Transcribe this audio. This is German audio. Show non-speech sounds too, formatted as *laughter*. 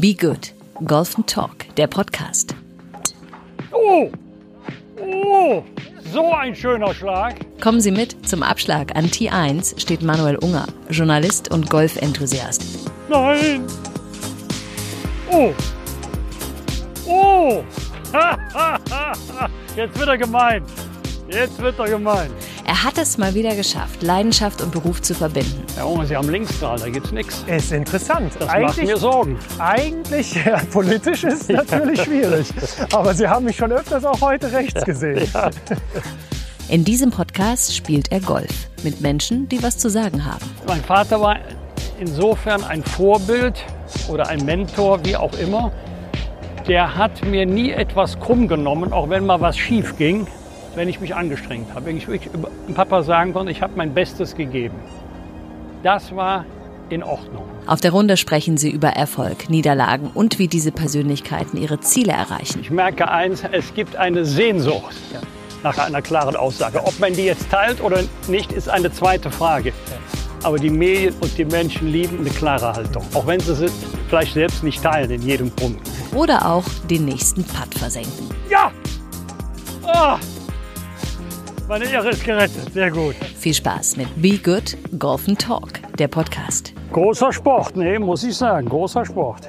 Be Good. Golf Talk, der Podcast. Oh! Oh! So ein schöner Schlag. Kommen Sie mit zum Abschlag an T1 steht Manuel Unger, Journalist und Golfenthusiast. Nein! Oh! Oh! *laughs* Jetzt wird er gemein. Jetzt wird er gemein. Er hat es mal wieder geschafft, Leidenschaft und Beruf zu verbinden. Ja, oh, Sie haben Linksstrahl, da gibt's nichts. Ist interessant. Das macht mir Sorgen. Eigentlich, *laughs* ja, politisch ist es natürlich schwierig. Aber Sie haben mich schon öfters auch heute rechts gesehen. *laughs* Ja. In diesem Podcast spielt er Golf mit Menschen, die was zu sagen haben. Mein Vater war insofern ein Vorbild oder ein Mentor, wie auch immer. Der hat mir nie etwas krumm genommen, auch wenn mal was schief ging, wenn ich mich angestrengt habe. Wenn ich wirklich dem Papa sagen konnte, ich habe mein Bestes gegeben. Das war in Ordnung. Auf der Runde sprechen sie über Erfolg, Niederlagen und wie diese Persönlichkeiten ihre Ziele erreichen. Ich merke eins, es gibt eine Sehnsucht nach einer klaren Aussage. Ob man die jetzt teilt oder nicht, ist eine zweite Frage. Aber die Medien und die Menschen lieben eine klare Haltung, auch wenn sie sie vielleicht selbst nicht teilen in jedem Punkt. Oder auch den nächsten Putt versenken. Ja! Ah! Meine Ehre ist gerettet, sehr gut. Viel Spaß mit Be Good Golf Talk, der Podcast. Großer Sport, nee, muss ich sagen, großer Sport.